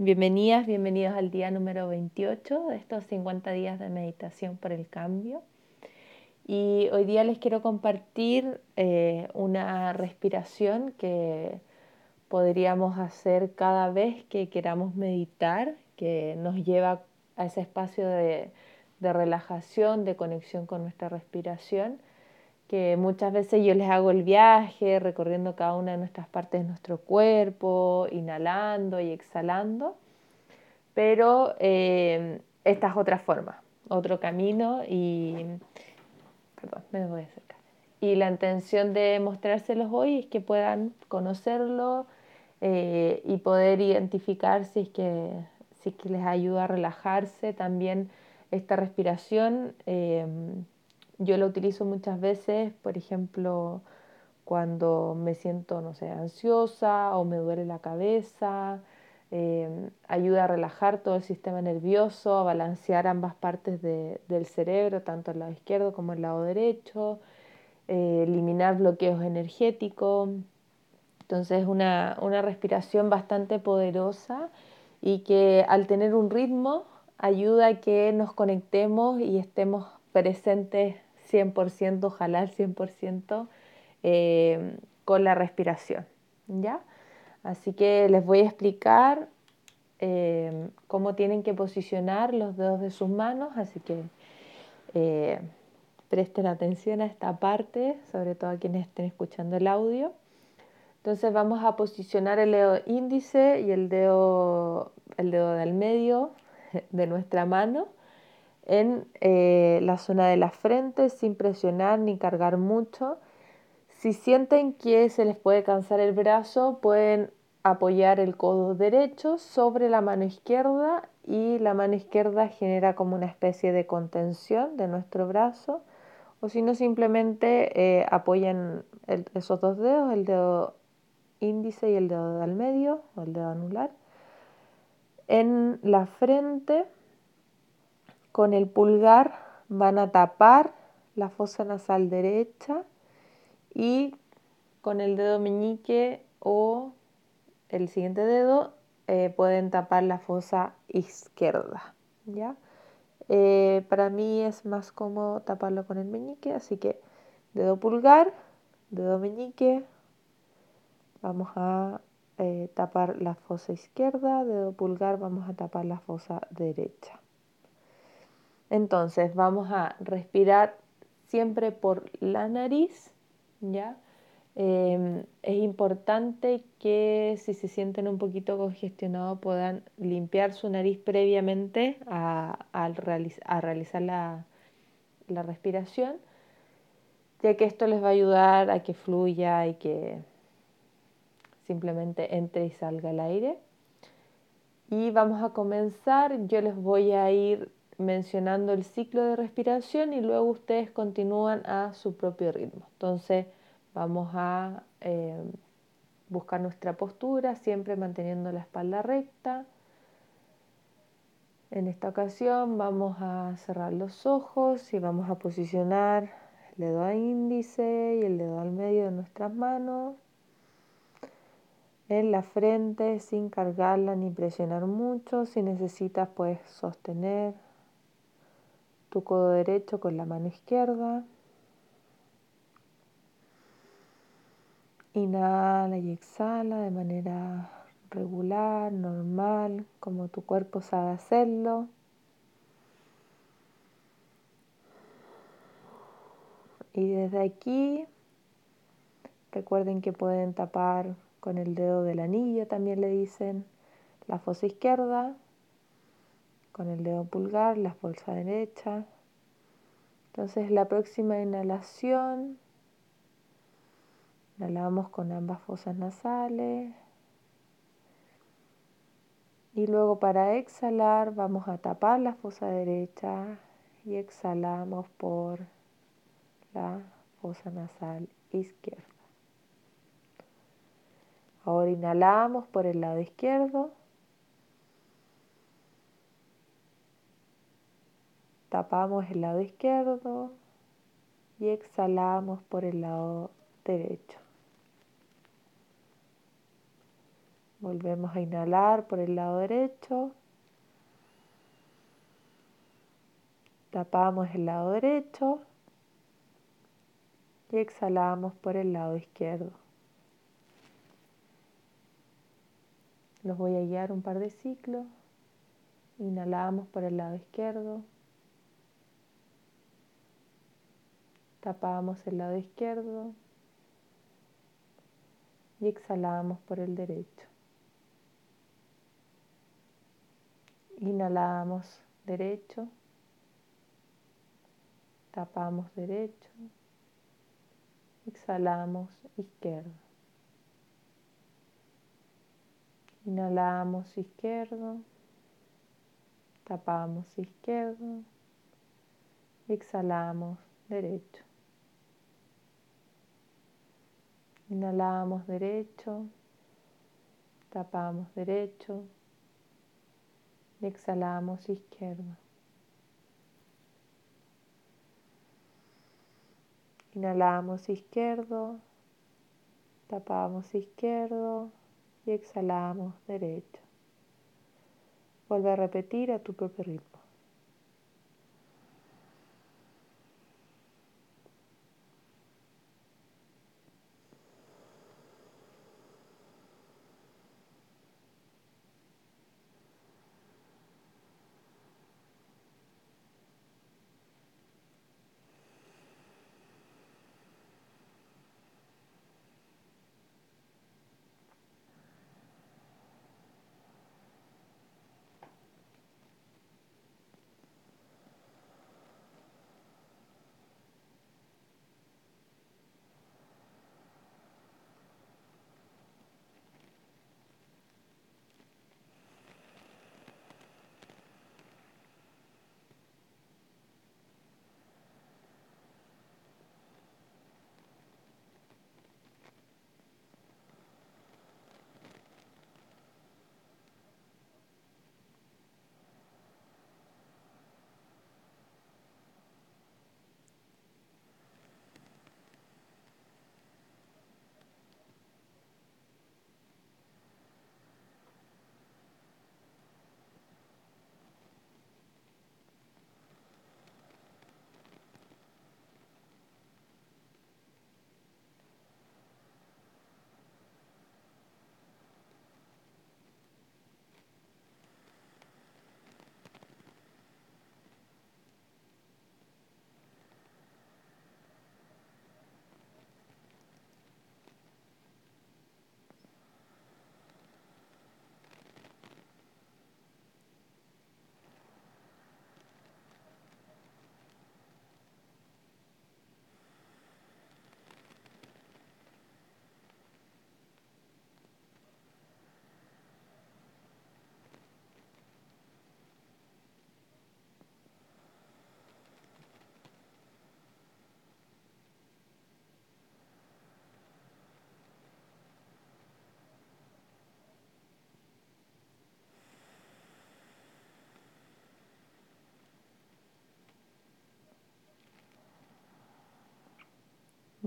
Bienvenidas, bienvenidos al día número 28 de estos 50 días de meditación por el cambio. Y hoy día les quiero compartir eh, una respiración que podríamos hacer cada vez que queramos meditar, que nos lleva a ese espacio de relajación, de conexión con nuestra respiración que muchas veces yo les hago el viaje recorriendo cada una de nuestras partes de nuestro cuerpo, inhalando y exhalando, pero eh, esta es otra forma, otro camino y, perdón, me voy a acercar. Y la intención de mostrárselos hoy es que puedan conocerlo eh, y poder identificar si es, que, si que les ayuda a relajarse también esta respiración. Eh, yo lo utilizo muchas veces, por ejemplo, cuando me siento, no sé, ansiosa o me duele la cabeza. Em, ayuda a relajar todo el sistema nervioso, a balancear ambas partes del cerebro, tanto el lado izquierdo como el lado derecho, eh, eliminar bloqueos energéticos. Entonces es una, una respiración bastante poderosa y que al tener un ritmo ayuda a que nos conectemos y estemos presentes 100%, ojalá al 100% eh, con la respiración. ¿ya? Así que les voy a explicar eh, cómo tienen que posicionar los dedos de sus manos, así que eh, presten atención a esta parte, sobre todo a quienes estén escuchando el audio. Entonces vamos a posicionar el dedo índice y el dedo, el dedo del medio de nuestra mano en eh, la zona de la frente sin presionar ni cargar mucho. Si sienten que se les puede cansar el brazo, pueden apoyar el codo derecho sobre la mano izquierda y la mano izquierda genera como una especie de contención de nuestro brazo. O si no, simplemente eh, apoyan esos dos dedos, el dedo índice y el dedo del medio o el dedo anular, en la frente con el pulgar van a tapar la fosa nasal derecha y con el dedo meñique o el siguiente dedo eh, pueden tapar la fosa izquierda. ¿ya? Eh, para mí es más cómodo taparlo con el meñique, así que dedo pulgar, dedo meñique, vamos a eh, tapar la fosa izquierda, dedo pulgar, vamos a tapar la fosa derecha. Entonces vamos a respirar siempre por la nariz, ¿ya? Em, es importante que si se sienten un poquito congestionados puedan limpiar su nariz previamente a, realizar la, la, respiración, ya que esto les va a ayudar a que fluya y que simplemente entre y salga el aire. Y vamos a comenzar, yo les voy a ir mencionando el ciclo de respiración y luego ustedes continúan a su propio ritmo. Entonces vamos a eh, buscar nuestra postura, siempre manteniendo la espalda recta. En esta ocasión vamos a cerrar los ojos y vamos a posicionar el dedo índice y el dedo al medio de nuestras manos en la frente sin cargarla ni presionar mucho. Si necesitas puedes sostener tu codo derecho con la mano izquierda. Inhala y exhala de manera regular, normal, como tu cuerpo sabe hacerlo. Y desde aquí, recuerden que pueden tapar con el dedo del anillo, también le dicen, la fosa izquierda con el dedo pulgar, la bolsa derecha. Entonces la próxima inhalación, inhalamos con ambas fosas nasales. Y luego para exhalar vamos a tapar la fosa derecha y exhalamos por la fosa nasal izquierda. Ahora inhalamos por el lado izquierdo. Tapamos el lado izquierdo y exhalamos por el lado derecho. Volvemos a inhalar por el lado derecho. Tapamos el lado derecho y exhalamos por el lado izquierdo. Los voy a guiar un par de ciclos. Inhalamos por el lado izquierdo. Tapamos el lado izquierdo y exhalamos por el derecho. Inhalamos derecho, tapamos derecho, exhalamos izquierdo. Inhalamos izquierdo, tapamos izquierdo, exhalamos derecho. Inhalamos derecho, tapamos derecho y exhalamos izquierdo. Inhalamos izquierdo, tapamos izquierdo y exhalamos derecho. Vuelve a repetir a tu propio ritmo.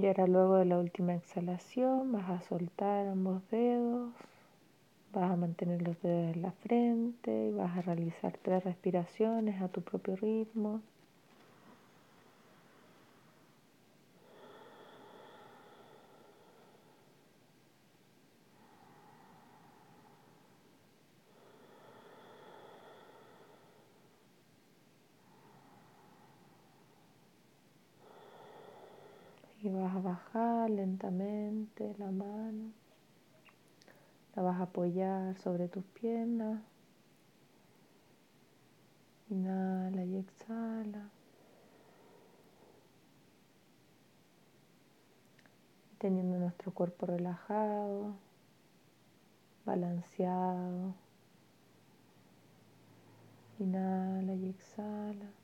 Y ahora luego de la última exhalación vas a soltar ambos dedos, vas a mantener los dedos en la frente y vas a realizar tres respiraciones a tu propio ritmo. y vas a bajar lentamente la mano, la vas a apoyar sobre tus piernas, inhala y exhala. Teniendo nuestro cuerpo relajado, balanceado. Inhala y exhala.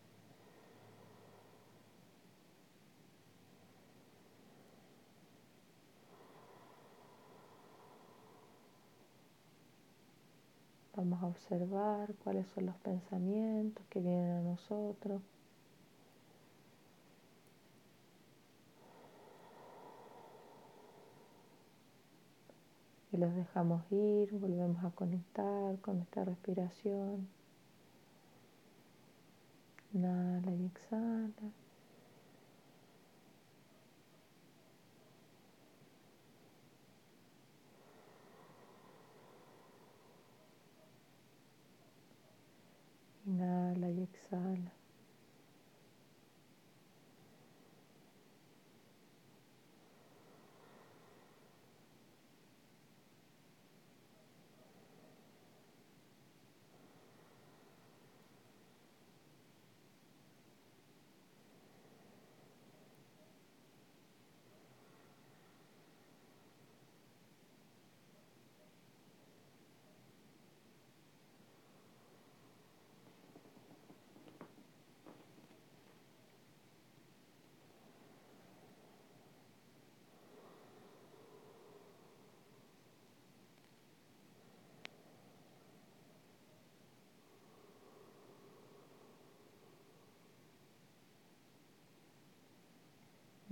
Vamos a observar cuáles son los pensamientos que vienen a nosotros. Y los dejamos ir, volvemos a conectar con nuestra respiración. Inhala y exhala. Inhala y exhala.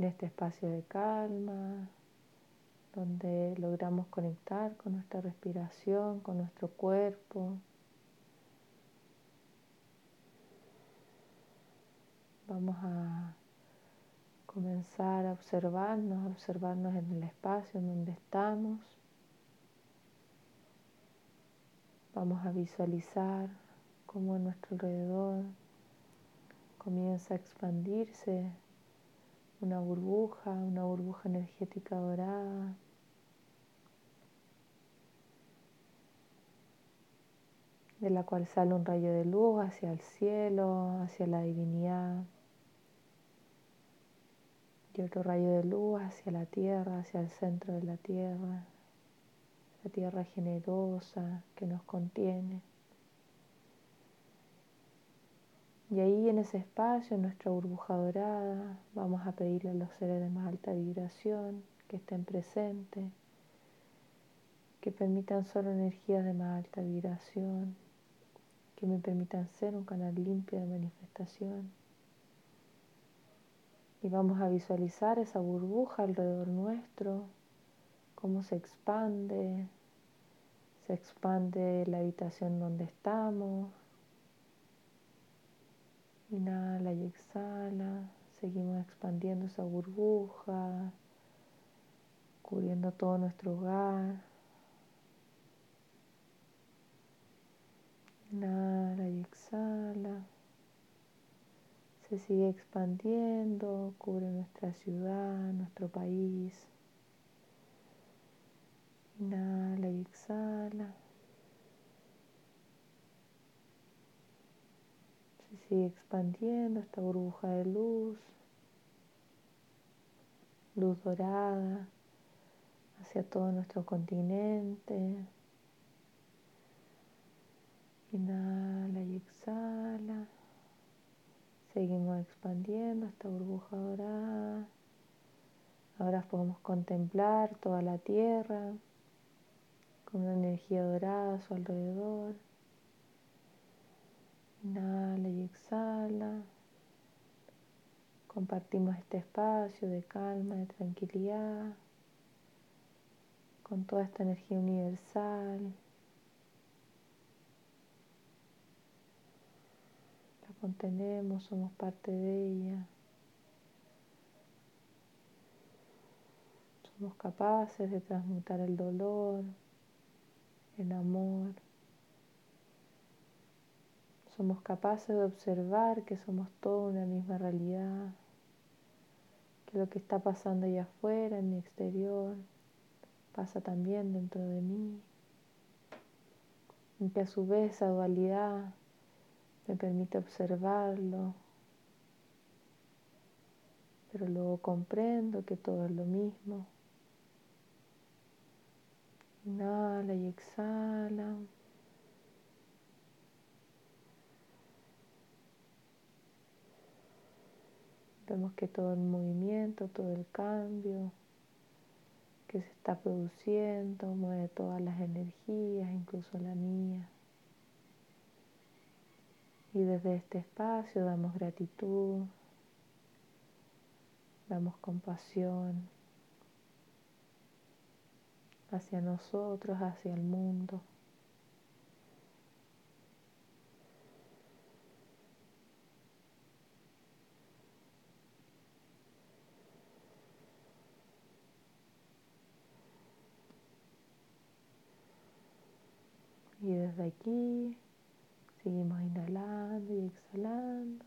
En este espacio de calma, donde logramos conectar con nuestra respiración, con nuestro cuerpo. Vamos a comenzar a observarnos, a observarnos en el espacio en donde estamos. Vamos a visualizar cómo a nuestro alrededor comienza a expandirse una burbuja, una burbuja energética dorada. de la cual sale un rayo de luz hacia el cielo, hacia la divinidad, y otro rayo de luz hacia la tierra, hacia el centro de la tierra, la tierra generosa que nos contiene. Y ahí en ese espacio, en nuestra burbuja dorada, vamos a pedirle a los seres de más alta vibración que estén presentes, que permitan solo energías de más alta vibración, que me permitan ser un canal limpio de manifestación. Y vamos a visualizar esa burbuja alrededor nuestro, cómo se expande, se expande la habitación donde estamos, Inhala y exhala. Seguimos expandiendo esa burbuja, cubriendo todo nuestro hogar. Inhala y exhala. Se sigue expandiendo, cubre nuestra ciudad, nuestro país. Inhala y exhala. Expandiendo esta burbuja de luz, luz dorada hacia todo nuestro continente. Inhala y exhala. Seguimos expandiendo esta burbuja dorada. Ahora podemos contemplar toda la tierra con una energía dorada a su alrededor. Inhala y exhala. Compartimos este espacio de calma, de tranquilidad, con toda esta energía universal. La contenemos, somos parte de ella. Somos capaces de transmutar el dolor, el amor, somos capaces de observar que somos toda una misma realidad, que lo que está pasando allá afuera, en mi exterior, pasa también dentro de mí, y que a su vez esa dualidad me permite observarlo, pero luego comprendo que todo es lo mismo. Inhala y exhala. Vemos que todo el movimiento, todo el cambio que se está produciendo mueve todas las energías, incluso la mía. Y desde este espacio damos gratitud, damos compasión, hacia nosotros, hacia el mundo. Y desde aquí seguimos inhalando y exhalando.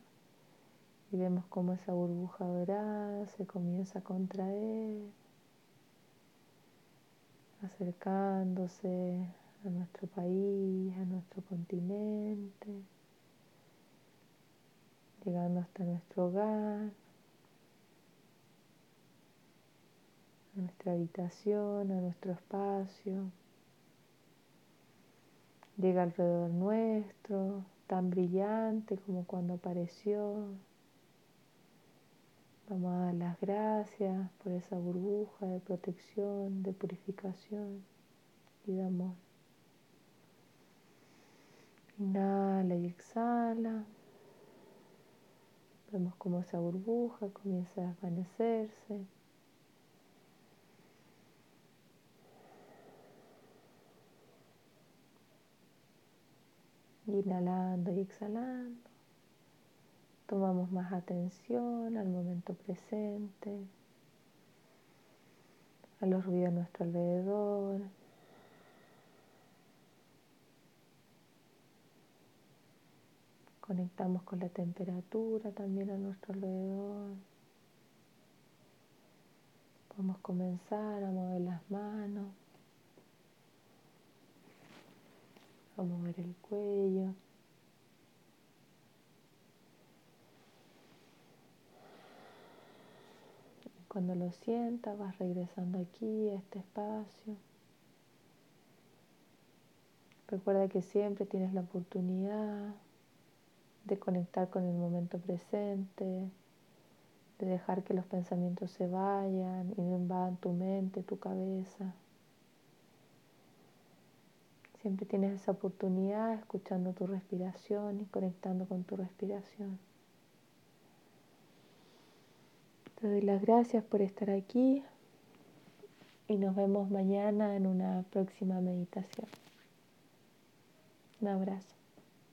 Y vemos cómo esa burbuja dorada se comienza a contraer, acercándose a nuestro país, a nuestro continente, llegando hasta nuestro hogar, a nuestra habitación, a nuestro espacio llega alrededor nuestro, tan brillante como cuando apareció. Vamos a dar las gracias por esa burbuja de protección, de purificación y de amor. Inhala y exhala. Vemos cómo esa burbuja comienza a desvanecerse. Inhalando y exhalando. Tomamos más atención al momento presente, a los ruidos a nuestro alrededor. Conectamos con la temperatura también a nuestro alrededor. Podemos comenzar a mover las manos. A mover el cuello. Cuando lo sientas vas regresando aquí a este espacio. Recuerda que siempre tienes la oportunidad de conectar con el momento presente, de dejar que los pensamientos se vayan y no invadan tu mente, tu cabeza. Siempre tienes esa oportunidad escuchando tu respiración y conectando con tu respiración. Te doy las gracias por estar aquí y nos vemos mañana en una próxima meditación. Un abrazo.